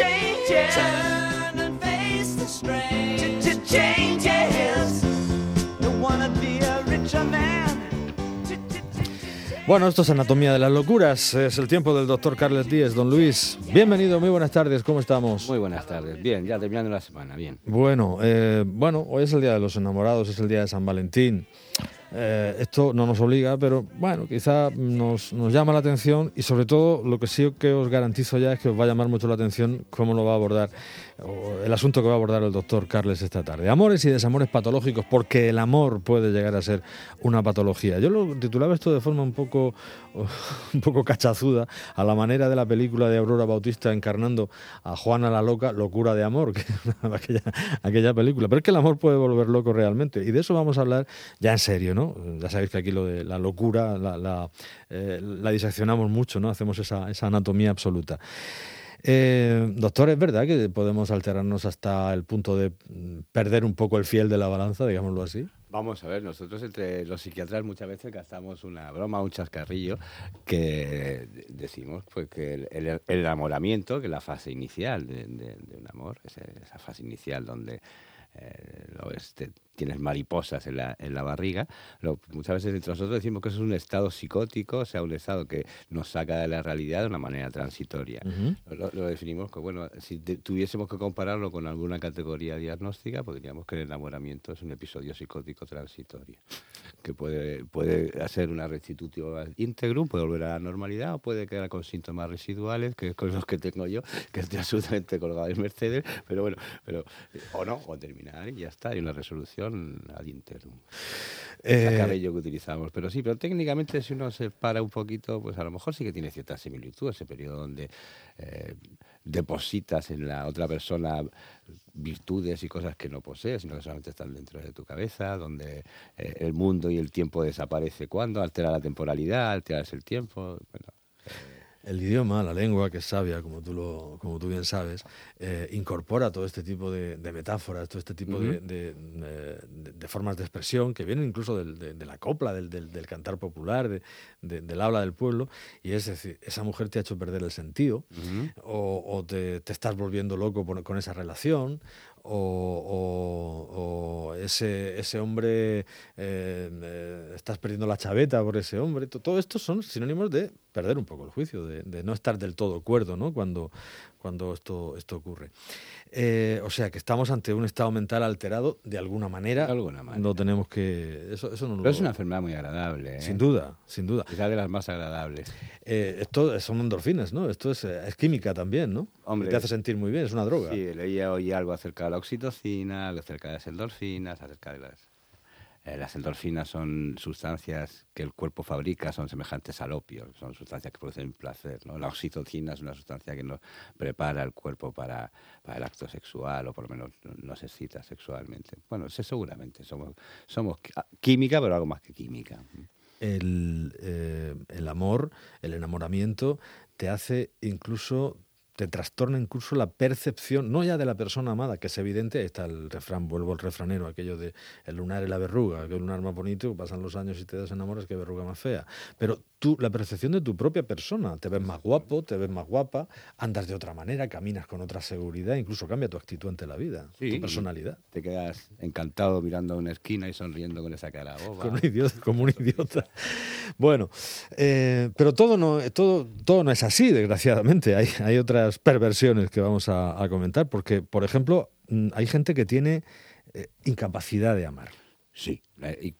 changes. Turn and face the strange changes. Don't wanna be a richer man. Bueno, esto es Anatomía de las Locuras. Es el tiempo del doctor Carles Díez. Don Luis, bienvenido, muy buenas tardes. ¿Cómo estamos? Muy buenas tardes. Bien, ya terminando la semana, bien. Bueno, eh, bueno, hoy es el Día de los Enamorados, es el Día de San Valentín. Eh, esto no nos obliga, pero bueno, quizá nos, llama la atención y sobre todo lo que sí que os garantizo ya es que os va a llamar mucho la atención cómo lo va a abordar, el asunto que va a abordar el doctor Carles esta tarde. Amores y desamores patológicos, porque el amor puede llegar a ser una patología. Yo lo titulaba esto de forma un poco, un poco cachazuda, a la manera de la película de Aurora Bautista encarnando a Juana la Loca, Locura de Amor, que aquella, aquella película. Pero es que el amor puede volver loco realmente. Y de eso vamos a hablar ya en serio, ¿no? Ya sabéis que aquí lo de la locura la, la, eh, mucho, ¿no? Hacemos esa, esa anatomía absoluta. Eh, doctor, ¿es verdad que podemos alterarnos hasta el punto de perder un poco el fiel de la balanza, digámoslo así? Vamos a ver, nosotros entre los psiquiatras muchas veces gastamos una broma, un chascarrillo, que decimos pues que el, enamoramiento, que es la fase inicial de un amor, esa, esa fase inicial donde eh, lo, este, tienes mariposas en la, en la barriga. Lo, muchas veces entre nosotros decimos que eso es un estado psicótico, o sea, un estado que nos saca de la realidad de una manera transitoria. Uh -huh. lo, lo, definimos que, bueno, si te, tuviésemos que compararlo con alguna categoría diagnóstica, podríamos que el enamoramiento es un episodio psicótico transitorio, que puede, puede hacer una restitución íntegro, puede volver a la normalidad o puede quedar con síntomas residuales, que es con los que tengo yo, que estoy absolutamente colgado en Mercedes, pero bueno, pero, o no, o terminar y ya está, hay una resolución ad interum. Eh, cabello que utilizamos. Pero sí, pero técnicamente si uno se para un poquito, pues a lo mejor sí que tiene cierta similitud ese periodo donde eh, depositas en la otra persona virtudes y cosas que no posees, sino que solamente están dentro de tu cabeza, donde eh, el mundo y el tiempo desaparece cuando, altera la temporalidad, alteras el tiempo. Bueno, el idioma, la lengua, que es sabia, como tú, lo, como tú bien sabes, eh, incorpora todo este tipo de, de, metáforas, todo este tipo uh -huh. de, de, de, formas de expresión que vienen incluso del, de, la copla, del, del cantar popular, del habla del pueblo. Y es decir, esa mujer te ha hecho perder el sentido uh -huh. o, o te, te, estás volviendo loco por, con esa relación o, o, o ese, ese, hombre, eh, eh, estás perdiendo la chaveta por ese hombre. Todo esto son sinónimos de perder un poco el juicio, de, de no estar del todo cuerdo ¿no? cuando, cuando esto, esto ocurre. Eh, o sea que estamos ante un estado mental alterado de alguna manera. De alguna manera. No tenemos que. Eso, eso no Pero lo... es una enfermedad muy agradable. ¿eh? Sin duda, sin duda. Quizá de las más agradables. Eh, esto son endorfinas, ¿no? Esto es, es química también, ¿no? Hombre, te hace sentir muy bien, es una droga. Sí, leía hoy algo acerca la oxitocina, acerca de las endorfinas, acerca de las eh, las endorfinas son sustancias que el cuerpo fabrica, son semejantes al opio, son sustancias que producen placer. ¿no? La oxitocina es una sustancia que nos prepara el cuerpo para, para el acto sexual o por lo menos nos excita sexualmente. Bueno, sé seguramente, somos, somos química, pero algo más que química. El, eh, el amor, el enamoramiento, te hace incluso te trastorna incluso la percepción, no ya de la persona amada, que es evidente, ahí está el refrán, vuelvo al refranero, aquello de el lunar y la verruga, que el lunar más bonito, pasan los años y te desenamoras, que verruga más fea. Pero tú, la percepción de tu propia persona, te ves más guapo, te ves más guapa, andas de otra manera, caminas con otra seguridad, incluso cambia tu actitud ante la vida, sí, tu personalidad. Te quedas encantado mirando a una esquina y sonriendo con esa cara boba. Como un idiota. Como un idiota. bueno, eh, pero todo no, todo, todo no es así, desgraciadamente. Hay, hay otras perversiones que vamos a, comentar, porque, por ejemplo, mm, hay gente que tiene eh, incapacidad de amar. Sí,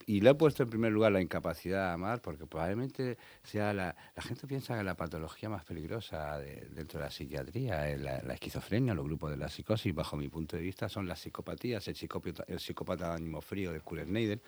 y, le he puesto en primer lugar la incapacidad de amar porque probablemente sea la, la gente piensa que la patología más peligrosa de, dentro de la psiquiatría es la, esquizofrenia, los grupos de la psicosis, bajo mi punto de vista, son las psicopatías, el psicópata, el de ánimo frío de Kureneider,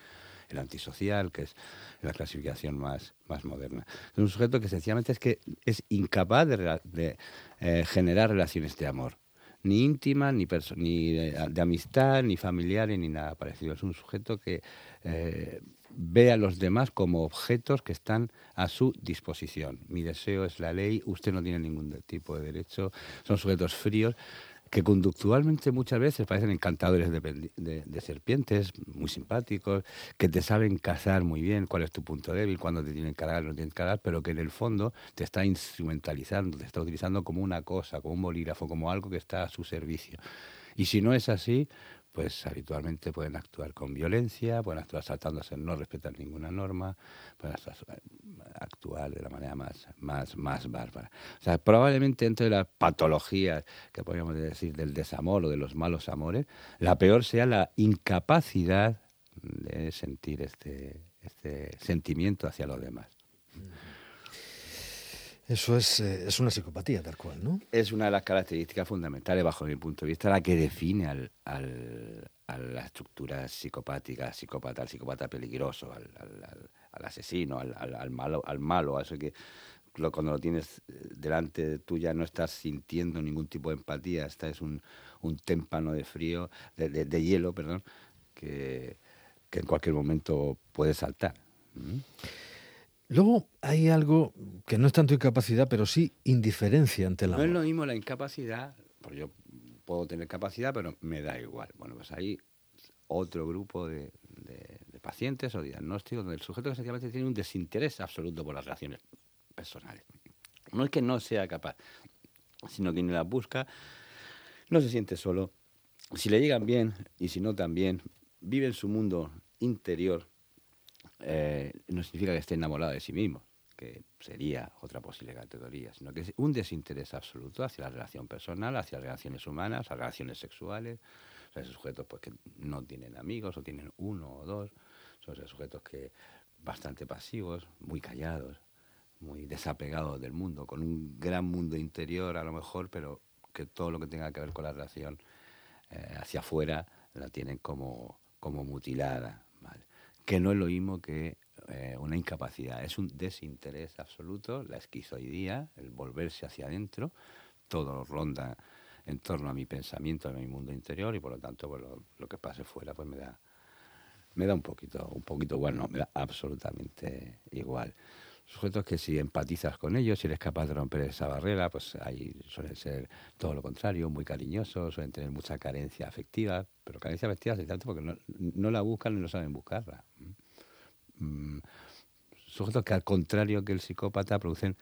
el antisocial, que es la clasificación más, más moderna. Es un sujeto que sencillamente es que es incapaz de, eh, generar relaciones de amor ni íntima, ni, ni de, amistad, ni familiares, ni nada parecido. Es un sujeto que eh, ve a los demás como objetos que están a su disposición. Mi deseo es la ley, usted no tiene ningún tipo de derecho, son sujetos fríos. Que conductualmente muchas veces parecen encantadores de, de- de serpientes, muy simpáticos, que te saben cazar muy bien cuál es tu punto débil, cuándo te tienen que cargar, no te tienen que cargar, pero que en el fondo te está instrumentalizando, te está utilizando como una cosa, como un bolígrafo, como algo que está a su servicio. Y si no es así, pues habitualmente pueden actuar con violencia, pueden actuar saltándose, no respetar ninguna norma, pueden actuar, de la manera más, más, más bárbara. O sea, probablemente dentro de las patologías que podríamos decir del desamor o de los malos amores, la peor sea la incapacidad de sentir este, este sentimiento hacia los demás. Eso es, eh, es una psicopatía tal cual, ¿no? es una de las características fundamentales, bajo mi punto de vista, la que define al, al- a la estructura psicopática, psicópata, al psicópata peligroso, al, asesino, al, al- al malo, al malo, a eso que cuando lo tienes eh, delante tuya no estás sintiendo ningún tipo de empatía, esta es un, un témpano de frío, de, de- de hielo, perdón, que, que en cualquier momento puede saltar. ¿Mm? Luego hay algo que no es tanto incapacidad, pero sí indiferencia ante el No es lo mismo la incapacidad, porque yo puedo tener capacidad, pero me da igual. Bueno, pues hay otro grupo de, de- de pacientes o diagnósticos donde el sujeto que sencillamente tiene un desinterés absoluto por las relaciones personales. No es que no sea capaz, sino que ni las busca, no se siente solo. Si le llegan bien y si no también, vive en su mundo interior, eh, no significa que esté enamorado de sí mismo, que sería otra posible categoría, sino que es un desinterés absoluto hacia la relación personal, hacia las relaciones humanas, las relaciones sexuales. O esos sujetos pues, que no tienen amigos o tienen uno o dos, son esos sujetos que bastante pasivos, muy callados, muy desapegados del mundo, con un gran mundo interior a lo mejor, pero que todo lo que tenga que ver con la relación eh, hacia afuera la tienen como, como mutilada. Que no es lo mismo que eh, una incapacidad, es un desinterés absoluto, la esquizoidía, el volverse hacia adentro, todo ronda en torno a mi pensamiento, a mi mundo interior y por lo tanto pues, lo, lo que pase fuera pues me da me da un poquito, un poquito igual, no, me da absolutamente igual. Sujetos que si empatizas con ellos, si eres capaz de romper esa barrera, pues ahí suelen ser todo lo contrario, muy cariñosos, suelen tener mucha carencia afectiva, pero carencia afectiva se tanto porque no, no la buscan y no saben buscarla. Mm, sujetos que al contrario que el psicópata producen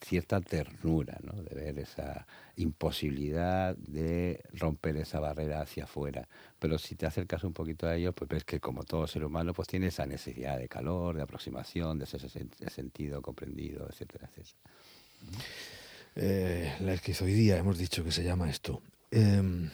cierta ternura, de ver esa imposibilidad de romper esa barrera hacia afuera. Pero si te acercas un poquito a ellos, pues ves que como todo ser humano, pues tiene esa necesidad de calor, de aproximación, de de sentido, comprendido, etcétera, etcétera. Eh, la esquizoidía, hemos dicho que se llama esto. Eh,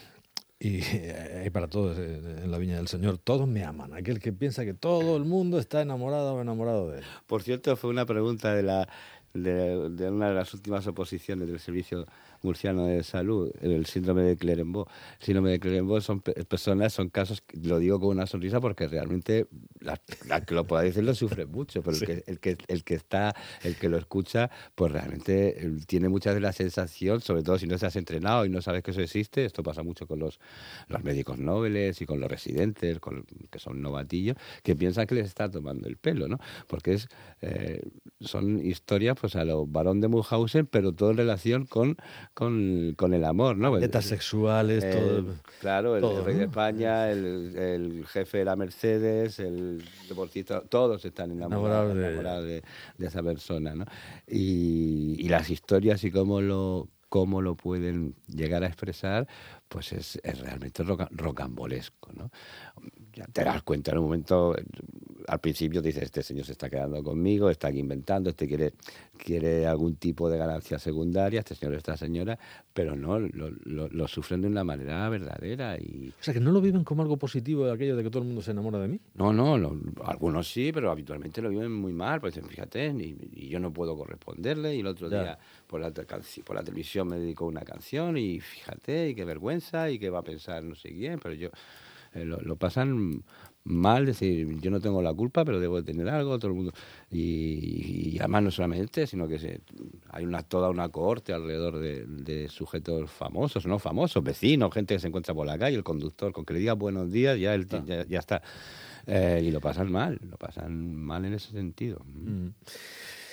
y hay para todos eh, en la viña del Señor, todos me aman. Aquel que piensa que todo el mundo está enamorado o enamorado de él. Por cierto, fue una pregunta de, la, de, de una de las últimas oposiciones del Servicio Murciano de Salud, el síndrome de. El síndrome de Clerembault son pe- personas, son casos, lo digo con una sonrisa porque realmente la, la que lo pueda decir lo sufre mucho, pero el, que, el, que, el que está, el que lo escucha, pues realmente eh, tiene muchas de la sensación, sobre todo si no estás entrenado y no sabes que eso existe, esto pasa mucho con los, los médicos nobles y con los residentes, con, que son novatillos, que piensan que les está tomando el pelo, ¿no? Porque es, eh, son historias pues a lo varón de Munchausen, pero todo en relación con, con, con el amor, ¿no? Sexuales, el- todo. Claro, el, todo, el rey de. España, el, el jefe de la Mercedes, el deportista, todos están enamorados, Enamorados de- enamorados de, de esa persona, ¿no? Y, y las historias y cómo lo cómo lo pueden llegar a expresar, pues es, es realmente roca- rocambolesco, ¿no? Ya te das cuenta en un momento, al principio dices, este señor se está quedando conmigo, está aquí inventando, este quiere, quiere algún tipo de ganancia secundaria, este señor, esta señora, pero no, lo, lo- lo sufren de una manera verdadera y, O sea, que no lo viven como algo positivo aquello de que todo el mundo se enamora de mí. no, no, lo- algunos sí, pero habitualmente lo viven muy mal. Pues dicen, fíjate, y, y yo no puedo corresponderle. Y el otro Ya. día por la, por la televisión me dedicó una canción y fíjate, y qué vergüenza, y qué va a pensar no sé quién. Pero yo eh, lo, lo pasan mal, es decir, yo no tengo la culpa, pero debo de tener algo, todo el mundo. Y, y además no solamente, sino que se, hay una, toda una cohorte alrededor de, de sujetos famosos, no famosos, vecinos, gente que se encuentra por la calle, el conductor, con que le diga buenos días, ya, ya, ya está. Eh, y lo pasan mal, lo pasan mal en ese sentido. Mm.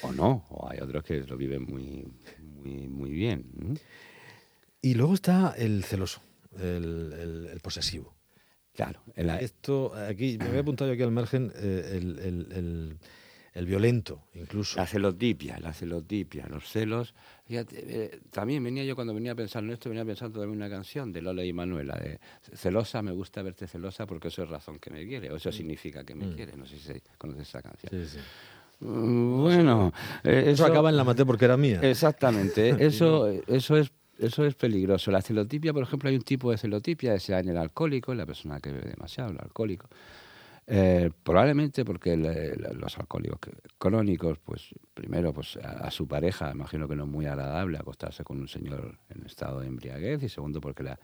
O no, o hay otros que lo viven muy, muy, muy bien. Y luego está el celoso, el, el- el posesivo. Claro, el- Esto, aquí, me había apuntado yo aquí al margen, eh, el, el- violento, incluso. La celotipia, la celotipia, los celos. Fíjate, eh, también venía yo cuando venía pensando en esto, venía pensando también en una canción de Lola y Manuela, de celosa, me gusta verte celosa porque eso es razón que me quiere, o eso significa que me quiere. No sé si conoces esa canción. Sí, sí. Mm, Bueno, eh, Eso acaba en la maté porque era mía. Exactamente, eso, eso es eso es peligroso. La celotipia, por ejemplo, hay un tipo de celotipia da en el alcohólico, en la persona que bebe demasiado, el alcohólico. Eh, probablemente porque el- los alcohólicos crónicos, pues primero, pues a, su pareja, imagino que no es muy agradable acostarse con un señor en estado de embriaguez, y segundo porque la,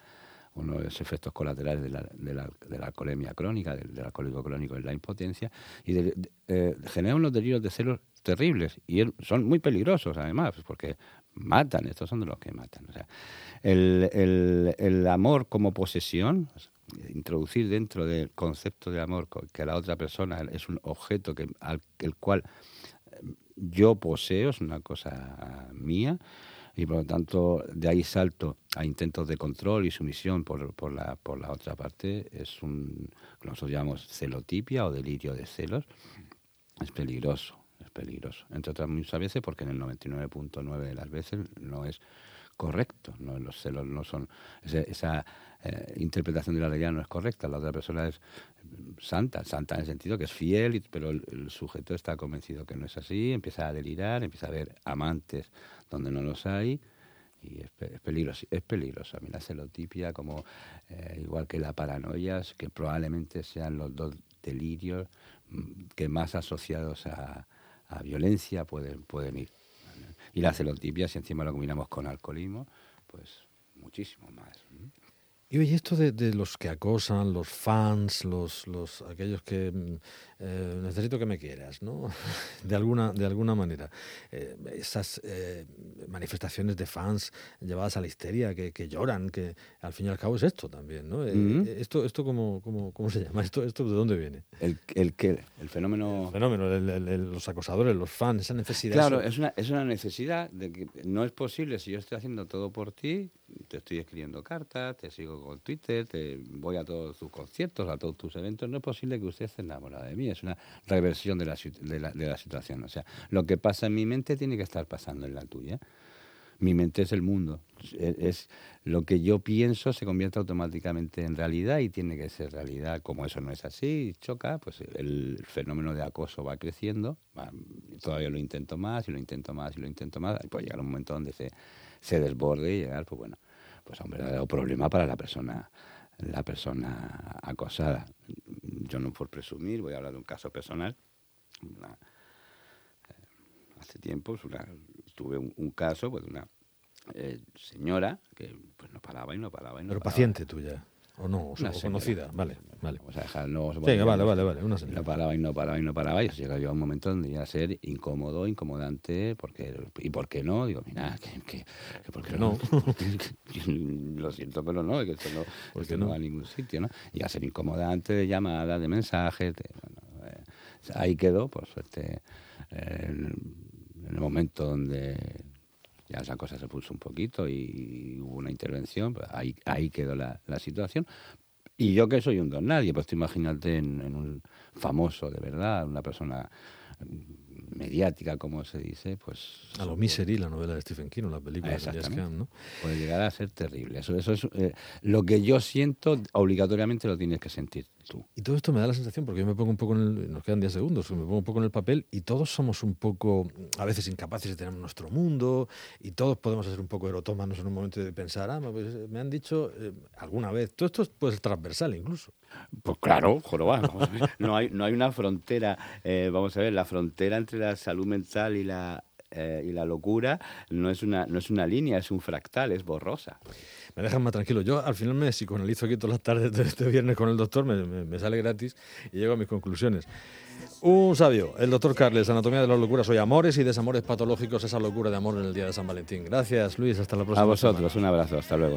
uno de los efectos colaterales de la, de la, de la alcoholemia crónica, del, alcohólico crónico, es la impotencia, y de- eh, genera unos delirios de celos terribles, y es- son muy peligrosos además, porque matan, estos son de los que matan. O sea, el, el- el amor como posesión, introducir dentro del concepto de amor que la otra persona es un objeto que, al el cual yo poseo, es una cosa mía, y por lo tanto de ahí salto a intentos de control y sumisión por, por, la, por la otra parte, es un, lo nosotros llamamos celotipia o delirio de celos, es peligroso, peligroso. Entre otras muchas veces porque en el 99.9 de las veces no es correcto, no los celos no son esa, esa, eh, interpretación de la realidad no es correcta, la otra persona es santa, santa en el sentido que es fiel, pero el, sujeto está convencido que no es así, empieza a delirar, empieza a ver amantes donde no los hay y es, pe- es peligroso, es peligroso. A mí la celotipia, como eh, igual que la paranoia, que probablemente sean los dos delirios mm, que más asociados a, a violencia pueden, pueden ir. Y la celotipia, si encima lo combinamos con alcoholismo, pues muchísimo más. Y oye, esto de, de los que acosan, los fans, los, los aquellos que mm, eh, necesito que me quieras, ¿no? De alguna, de alguna manera. Eh, esas eh, manifestaciones de fans llevadas a la histeria, que, que lloran, que al fin y al cabo es esto también, ¿no? Esto, esto cómo, cómo, ¿Cómo se llama? ¿Esto, ¿Esto de dónde viene? El, el, que, el fenómeno... Fenómeno, el- el- el- los acosadores, los fans, esa necesidad. Claro, eso- es una, es una necesidad de que no es posible si yo estoy haciendo todo por ti, te estoy escribiendo cartas, te sigo con Twitter, te voy a todos tus conciertos, a todos tus eventos, no es posible que usted esté enamorado de mí, es una reversión de la, de la, de la situación. O sea, lo que pasa en mi mente tiene que estar pasando en la tuya. Mi mente es el mundo. Es, es lo que yo pienso se convierte automáticamente en realidad y tiene que ser realidad. Como eso no es así, choca, pues el fenómeno de acoso va creciendo. va- todavía lo intento más y lo intento más y lo intento más. Y puede llegar un momento donde se, se desborde y llegar, pues bueno, pues a un verdadero problema para la persona la persona acosada. Yo no por presumir, voy a hablar de un caso personal. Una- hace tiempo pues, una- tuve un, un caso pues, de una eh, señora que pues, no paraba y no paraba y no Pero paraba. paciente tuya, o no, o, señora. conocida, vale, vale. Vamos a dejar, no os voy a Venga, decir vale, vale, vale, una no paraba y no paraba y no paraba y eso llegaba un momento donde iba a ser incómodo, incomodante, porque ¿y por qué no? Digo, mira, que, que, que ¿por qué no? Lo siento, pero no, que esto no, ¿Por esto no no? va a ningún sitio, ¿no? Y a ser incomodante de llamadas, de mensajes, de- bueno, eh, ahí quedó, por suerte, eh, en en el momento donde ya esa cosa se puso un poquito y hubo una intervención, pues ahí, ahí quedó la, la situación. Y yo que soy un don nadie, pues tú imagínate en, en un famoso de verdad, una persona mediática, como se dice, pues... A lo Misery, la novela de Stephen King, o la película de. Camp, ¿no? Puede llegar a ser terrible. Eso, eso es eh, lo que yo siento, obligatoriamente lo tienes que sentir tú. Y todo esto me da la sensación, porque yo me pongo un poco en el, nos quedan 10 segundos, me pongo un poco en el papel y todos somos un poco, a veces incapaces de tener nuestro mundo y todos podemos ser un poco erotómanos en un momento de pensar, ah, pues, eh, me han dicho eh, alguna vez, todo esto puede ser transversal incluso. Pues claro, joroba. No hay, no hay una frontera, eh, vamos a ver, la frontera entre la salud mental y la, eh, y la locura no es, una, no es una línea, es un fractal, es borrosa. Me dejan más tranquilo. Yo al final me psicoanalizo aquí todas las tardes de este viernes con el doctor, me, me- me sale gratis y llego a mis conclusiones. Un sabio, el doctor Carles, Anatomía de las locuras, hoy amores y desamores patológicos, esa locura de amor en el día de San Valentín. Gracias, Luis, hasta la próxima. A vosotros, semana. un abrazo, hasta luego.